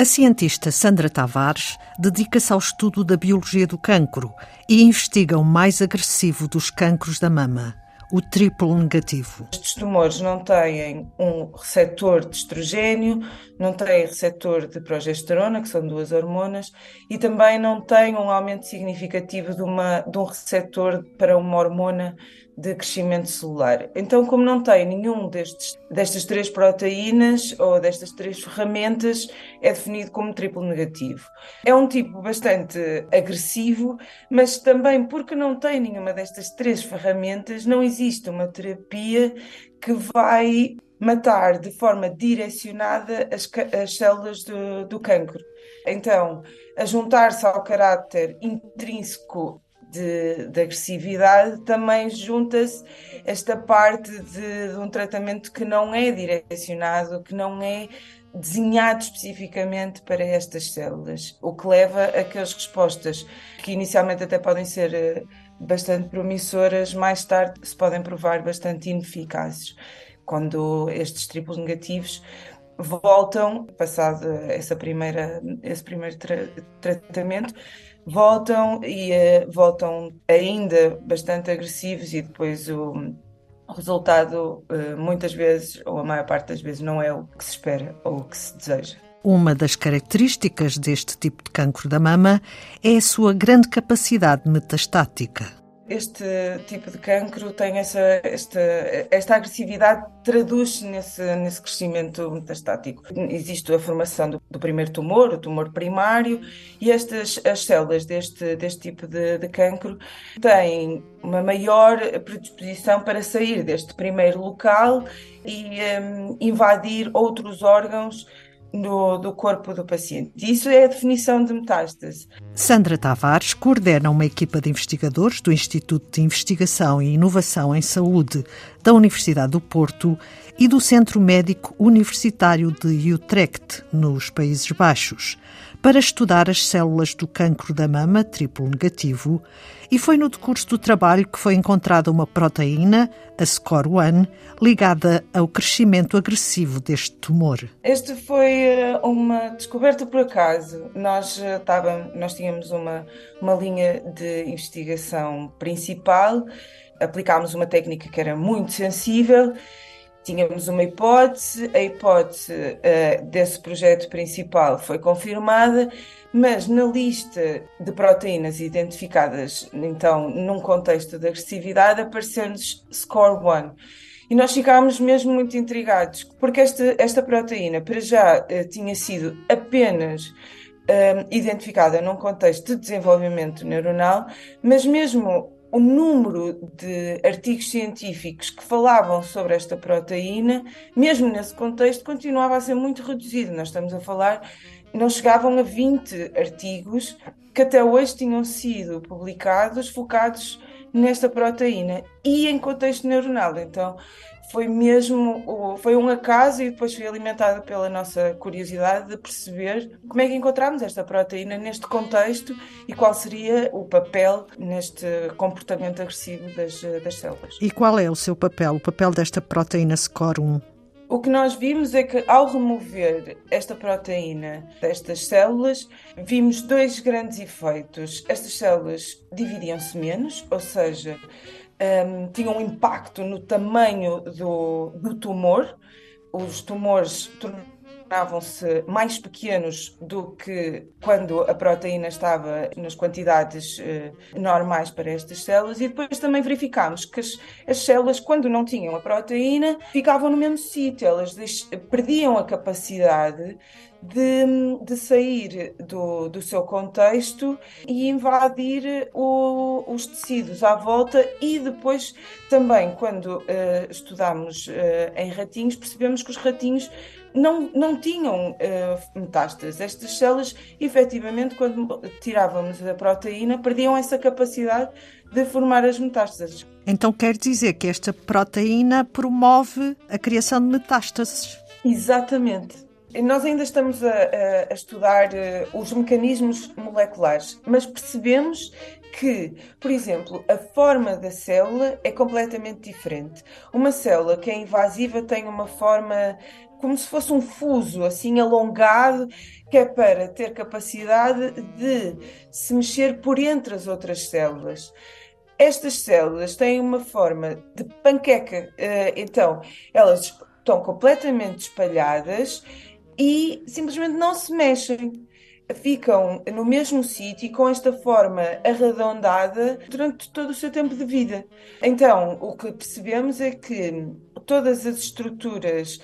A cientista Sandra Tavares dedica-se ao estudo da biologia do cancro e investiga o mais agressivo dos cancros da mama, o triplo negativo. Estes tumores não têm um receptor de estrogênio, não têm receptor de progesterona, que são duas hormonas, e também não têm um aumento significativo de, uma, de um receptor para uma hormona de crescimento celular. Então, como não tem nenhum destes, destas três proteínas ou destas três ferramentas, é definido como triplo negativo. É um tipo bastante agressivo, mas também porque não tem nenhuma destas três ferramentas, não existe uma terapia que vai matar de forma direcionada as, as células do, do cancro. Então, a juntar-se ao caráter intrínseco de, de agressividade, também junta-se esta parte de, de um tratamento que não é direcionado, que não é desenhado especificamente para estas células, o que leva a que as respostas, que inicialmente até podem ser eh, bastante promissoras, mais tarde se podem provar bastante ineficazes. Quando estes triplos negativos voltam, passado essa primeira, esse primeiro tra tratamento, voltam e uh, voltam ainda bastante agressivos e depois o, resultado uh, muitas vezes, ou a maior parte das vezes, não é o que se espera ou o que se deseja. Uma das características deste tipo de cancro da mama é a sua grande capacidade metastática este tipo de cancro tem essa, esta, esta agressividade traduz-se nesse, nesse crescimento metastático. Existe a formação do, do, primeiro tumor, o tumor primário, e estas as células deste, deste tipo de, de cancro têm uma maior predisposição para sair deste primeiro local e um, invadir outros órgãos do, do corpo do paciente. Isso é a definição de metástase. Sandra Tavares coordena uma equipa de investigadores do Instituto de Investigação e Inovação em Saúde da Universidade do Porto e do Centro Médico Universitário de Utrecht, nos Países Baixos para estudar as células do cancro da mama triplo negativo e foi no decurso do trabalho que foi encontrada uma proteína, a SCOR1, ligada ao crescimento agressivo deste tumor. Este foi eh, uma descoberta por acaso. Nós, eh, estava, nós tínhamos uma, uma linha de investigação principal, aplicámos uma técnica que era muito sensível tínhamos uma hipótese, a hipótese uh, desse projeto principal foi confirmada, mas na lista de proteínas identificadas, então, num contexto de agressividade, apareceu-nos SCORE1. E nós ficámos mesmo muito intrigados, porque esta, esta proteína, para já, uh, tinha sido apenas uh, identificada num contexto de desenvolvimento neuronal, mas mesmo o número de artigos científicos que falavam sobre esta proteína, mesmo nesse contexto, continuava a ser muito reduzido. Nós estamos a falar, não chegavam a 20 artigos que até hoje tinham sido publicados focados nesta proteína e em contexto neuronal. Então, foi mesmo foi um acaso e depois foi alimentado pela nossa curiosidade de perceber como é que encontramos esta proteína neste contexto e qual seria o papel neste comportamento agressivo das, das células. E qual é o seu papel, o papel desta proteína SCOR1? O que nós vimos é que ao remover esta proteína destas células, vimos dois grandes efeitos. Estas células dividiam-se menos, ou seja, um, tinham um impacto no tamanho do, do tumor. Os tumores tornavam-se mais pequenos do que quando a proteína estava nas quantidades eh, normais para estas células, e depois também verificámos que as, as, células, quando não tinham a proteína, ficavam no mesmo sítio, elas perdiam a capacidade de, de sair do, do seu contexto e invadir o, os tecidos à volta. E depois também quando uh, uh, em ratinhos percebemos que os ratinhos não, não tinham uh, metástases. Estas células, efetivamente, quando tirávamos a proteína, perdiam essa capacidade de formar as metástases. Então quer dizer que esta proteína promove a criação de metástases? Exatamente. Nós ainda estamos a, a, estudar uh, os mecanismos moleculares, mas percebemos que, por exemplo, a forma da célula é completamente diferente. Uma célula que é invasiva tem uma forma como se fosse um fuso assim alongado, que é para ter capacidade de se mexer por entre as outras células. Estas células têm uma forma de panqueca, eh, então elas estão completamente espalhadas e simplesmente não se mexem. Ficam no mesmo sítio com esta forma arredondada durante todo o seu tempo de vida. Então, o que percebemos é que todas as estruturas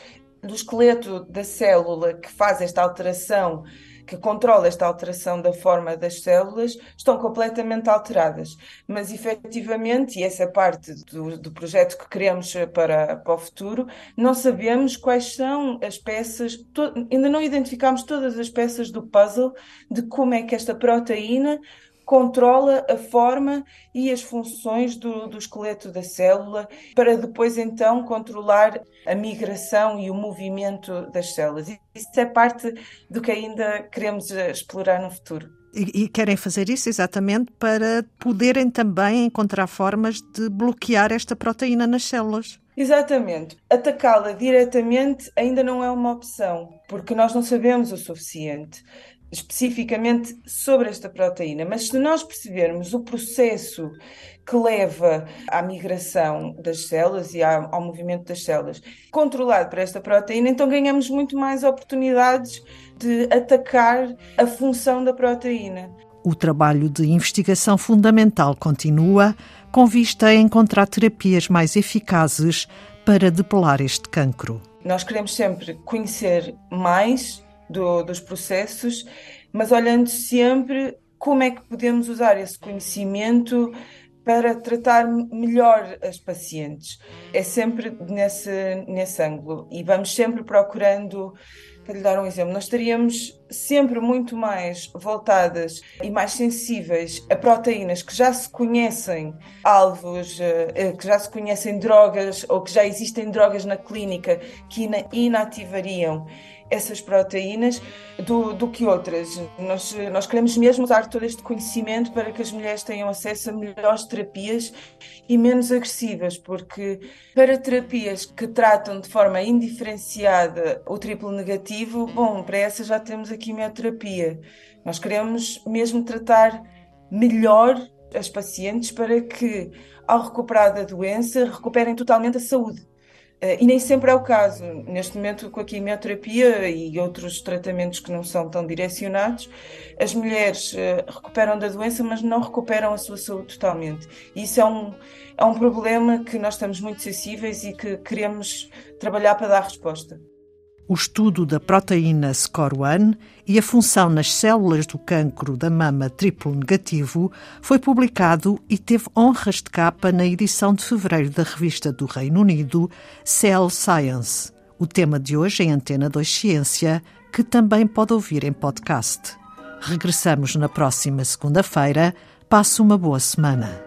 do esqueleto da célula que faz esta alteração, que controla esta alteração da forma das células, estão completamente alteradas. Mas, efetivamente, e essa parte do, do projeto que queremos para, para o futuro, não sabemos quais são as peças, to, ainda não identificamos todas as peças do puzzle de como é que esta proteína controla a forma e as funções do, do, esqueleto da célula, para depois então controlar a migração e o movimento das células. Isso é parte do que ainda queremos explorar no futuro. E, e querem fazer isso exatamente para poderem também encontrar formas de bloquear esta proteína nas células. Exatamente. Atacá-la diretamente ainda não é uma opção, porque nós não sabemos o suficiente especificamente sobre esta proteína, mas se nós percebermos o processo que leva à migração das células e ao movimento das células controlado por esta proteína, então ganhamos muito mais oportunidades de atacar a função da proteína. O trabalho de investigação fundamental continua, com vista a encontrar terapias mais eficazes para depelar este cancro. Nós queremos sempre conhecer mais do, dos processos, mas olhando sempre como é que podemos usar esse conhecimento para tratar melhor as pacientes. É sempre nesse, nesse ângulo e vamos sempre procurando. Para lhe dar um exemplo, nós estaríamos sempre muito mais voltadas e mais sensíveis a proteínas que já se conhecem alvos, eh, que já se conhecem drogas ou que já existem drogas na clínica que inativariam essas proteínas do, do que outras. Nós, nós queremos mesmo usar todo este conhecimento para que as mulheres tenham acesso a melhores terapias e menos agressivas, porque para terapias que tratam de forma indiferenciada o triplo negativo, bom, para essas já temos a quimioterapia. Nós queremos mesmo tratar melhor as pacientes para que, ao recuperar da doença, recuperem totalmente a saúde. Uh, e nem sempre é o caso. Neste momento, com a quimioterapia e outros tratamentos que não são tão direcionados, as mulheres uh, recuperam da doença, mas não recuperam a sua saúde totalmente. Isso é um, é um problema que nós estamos muito sensíveis e que queremos trabalhar para dar resposta o estudo da proteína SCOR1 e a função nas células do cancro da mama triplo negativo foi publicado e teve honras de capa na edição de fevereiro da revista do Reino Unido Cell Science. O tema de hoje é Antena 2 Ciência, que também pode ouvir em podcast. Regressamos na próxima segunda-feira. Passe uma boa semana.